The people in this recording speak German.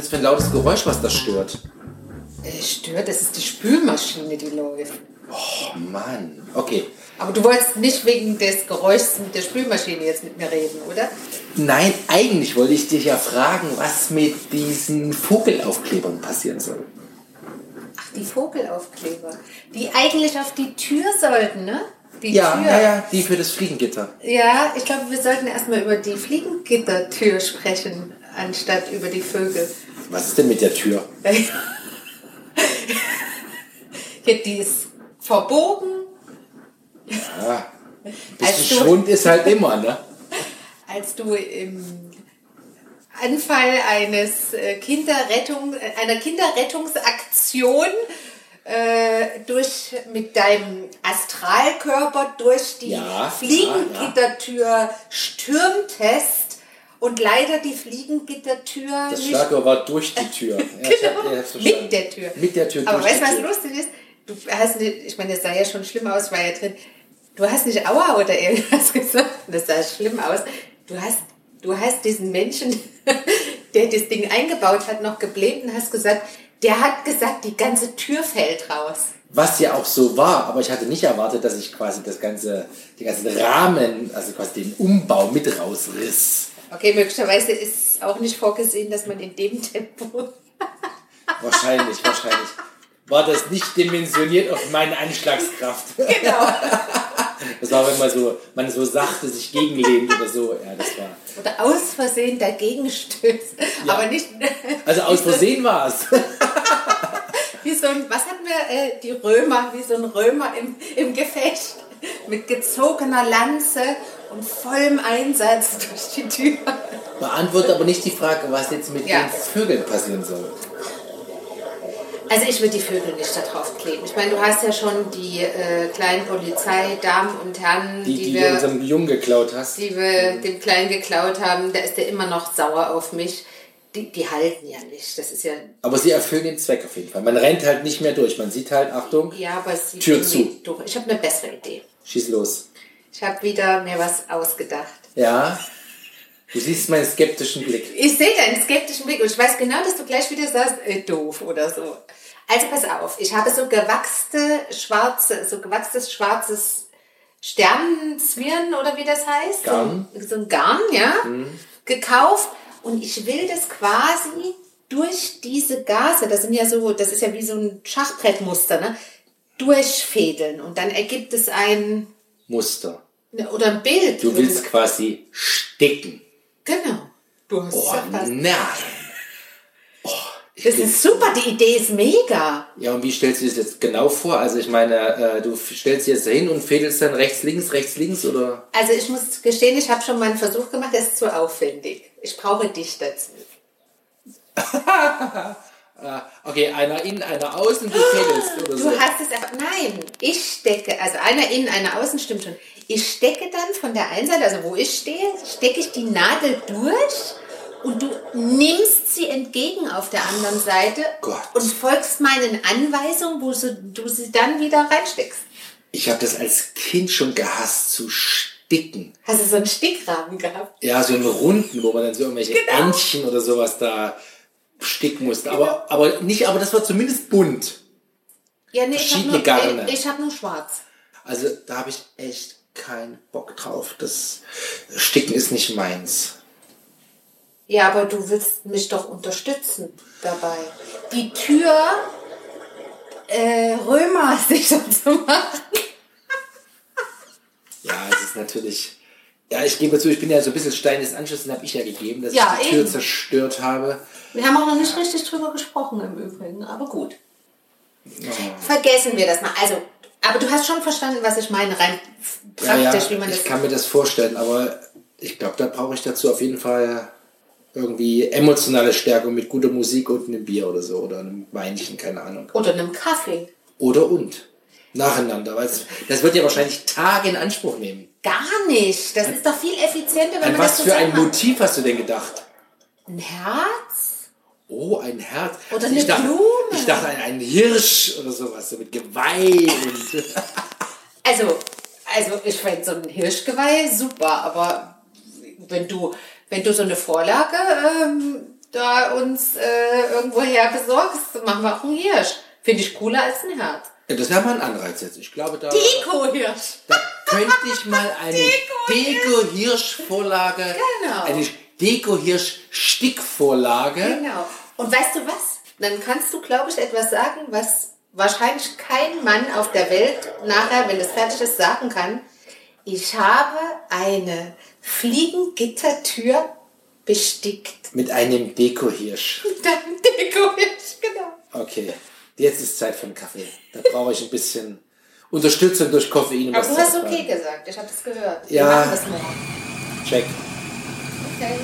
das für ein lautes Geräusch, was das stört? Äh, stört, das ist die Spülmaschine, die läuft. Oh Mann. Okay. Aber du wolltest nicht wegen des Geräuschs mit der Spülmaschine jetzt mit mir reden, oder? Nein, eigentlich wollte ich dich ja fragen, was mit diesen Vogelaufklebern passieren soll. Ach, die Vogelaufkleber. Die eigentlich auf die Tür sollten, ne? Die Ja, Tür. ja, ja, die für das Fliegengitter. Ja, ich glaube, wir sollten erstmal über die Fliegengittertür sprechen, anstatt über die Vögel. Was ist denn mit der Tür? Ja, die ist verbogen. Ja. Bisschen du- Schwund ist halt immer, ne? als du im Anfall eines äh, Kinderrettung, äh, einer Kinderrettungsaktion äh, durch, mit deinem Astralkörper durch die Ja, Fliegengittertür stürmtest und leider die Fliegengittertür Das Schlagwort war durch die Tür. Ja, ich hab- verstanden. mit der Tür. Mit der Tür Aber weißt du, die was Tür. lustig ist? Du hast nicht, ich meine, das sah ja schon schlimm aus, war ja drin. Du hast nicht Aua oder irgendwas gesagt. Das sah schlimm aus. Du hast, du hast diesen Menschen, der das Ding eingebaut hat, noch geblämt und hast gesagt, der hat gesagt, die ganze Tür fällt raus. Was ja auch so war, aber ich hatte nicht erwartet, dass ich quasi das ganze, den ganzen Rahmen, also quasi den Umbau mit rausriss. Okay, möglicherweise ist auch nicht vorgesehen, dass man in dem Tempo. Wahrscheinlich, wahrscheinlich. War das nicht dimensioniert auf meine Anschlagskraft. Genau. Das war, wenn man so, man so sachte sich gegenlehnt oder so. Ja, das war. Oder aus Versehen dagegen stößt. Aber nicht. Also aus Versehen war es. Wie so ein, was hatten wir, äh, die Römer, wie so ein Römer im, im Gefecht mit gezogener Lanze und vollem Einsatz durch die Tür. Beantwortet aber nicht die Frage, was jetzt mit Ja. den Vögeln passieren soll. Also ich würde die Vögel nicht da drauf kleben. Ich meine, du hast ja schon die äh, kleinen Polizeidamen und Herren, Die, die, die, wir, unserem Jungen geklaut hast. die wir dem Kleinen geklaut haben, da ist der immer noch sauer auf mich. Die, die halten ja nicht. Das ist ja, Aber sie erfüllen den Zweck auf jeden Fall. Man rennt halt nicht mehr durch. Man sieht halt, Achtung, ja, aber sie Tür irgendwie durch. Ich habe eine bessere Idee. Schieß los. Ich habe wieder mir was ausgedacht. Ja. Du siehst meinen skeptischen Blick. Ich sehe deinen skeptischen Blick und ich weiß genau, dass du gleich wieder sagst, äh, doof oder so. Also pass auf, ich habe so gewachste schwarze, so gewachstes schwarzes Sternenzwirn oder wie das heißt. Garn. So, so ein Garn, ja, gekauft und ich will das quasi durch diese Gase, das sind ja so, das ist ja wie so ein Schachbrettmuster, ne, durchfädeln und dann ergibt es ein, Muster. oder ein Bild. Du willst quasi sticken. Genau. Du hast Oh nein. Oh, Das ist super, die Idee ist mega. ja, und wie stellst du das jetzt genau vor? Also ich meine, äh, du stellst dich jetzt dahin und fädelst dann rechts, links, rechts, links oder? Also ich muss gestehen, ich habe schon mal einen Versuch gemacht, das ist zu aufwendig. Ich brauche dich dazu. Okay, einer innen, einer außen, du fädelst oder Du so. hast es einfach. Nein, ich stecke, also einer innen, einer außen, stimmt schon. Ich stecke dann von der einen Seite, also wo ich stehe, stecke ich die Nadel durch und du nimmst sie entgegen auf der anderen Seite Gott. und folgst meinen Anweisungen, wo du sie dann wieder reinsteckst. Ich habe das als Kind schon gehasst zu sticken. Hast du so einen Stickrahmen gehabt? Ja, so einen runden, wo man dann so irgendwelche Genau. Entchen oder sowas da sticken musste. Aber, aber nicht, aber das war zumindest bunt. Ja, nee, ich habe Verschiedene nur, Garne. ich, ich hab nur schwarz. Also da habe ich echt keinen Bock drauf. Das Sticken ist nicht meins. Ja, aber du willst mich doch unterstützen dabei. Die Tür äh, Römer sicher zu machen. Ja, es ist natürlich. Ja, ich gebe zu, ich bin ja so ein bisschen Stein des Anschlusses, habe ich ja gegeben, dass Ja, ich die Tür eben. zerstört habe. Wir haben auch noch nicht richtig drüber gesprochen im Übrigen, aber gut. Vergessen wir das mal. Also, aber du hast schon verstanden, was ich meine, rein Ja, ja, praktisch, wie man das. ich kann mir das vorstellen, aber ich glaube, da brauche ich dazu auf jeden Fall irgendwie emotionale Stärkung mit guter Musik und einem Bier oder so oder einem Weinchen, keine Ahnung. Oder einem Kaffee. Oder und. Nacheinander, weil das wird ja wahrscheinlich Tage in Anspruch nehmen. Gar nicht. Das ist doch viel effizienter, wenn An man was das für ein macht. Motiv hast du denn gedacht? Ein Herz? Oh, ein Herz. Oder ich eine dachte, Blume. Ich dachte an einen Hirsch oder sowas, so mit Geweih und. Also, also ich fände so ein Hirschgeweih super, aber wenn du, wenn du so eine Vorlage ähm, da uns äh, irgendwoher besorgst, machen wir auch einen Hirsch. Finde ich cooler als ein Herz. Ja, das wäre mal ein Anreiz jetzt. Ich glaube, da, Deko-Hirsch. da könnte ich mal eine Deko-Hirsch-Vorlage, Genau. eine Deko-Hirsch-Stickvorlage. Genau. Und weißt du was? Dann kannst du, glaube ich, etwas sagen, was wahrscheinlich kein Mann auf der Welt nachher, wenn es fertig ist, sagen kann. Ich habe eine Fliegengittertür bestickt. Mit einem Deko-Hirsch. Mit einem Deko-Hirsch, genau. Okay, jetzt ist Zeit für einen Kaffee. Da brauche ich ein bisschen Unterstützung durch Koffein. Aber du hast okay gesagt, ich habe das gehört. Ja. Wir machen das morgen. Check. Okay.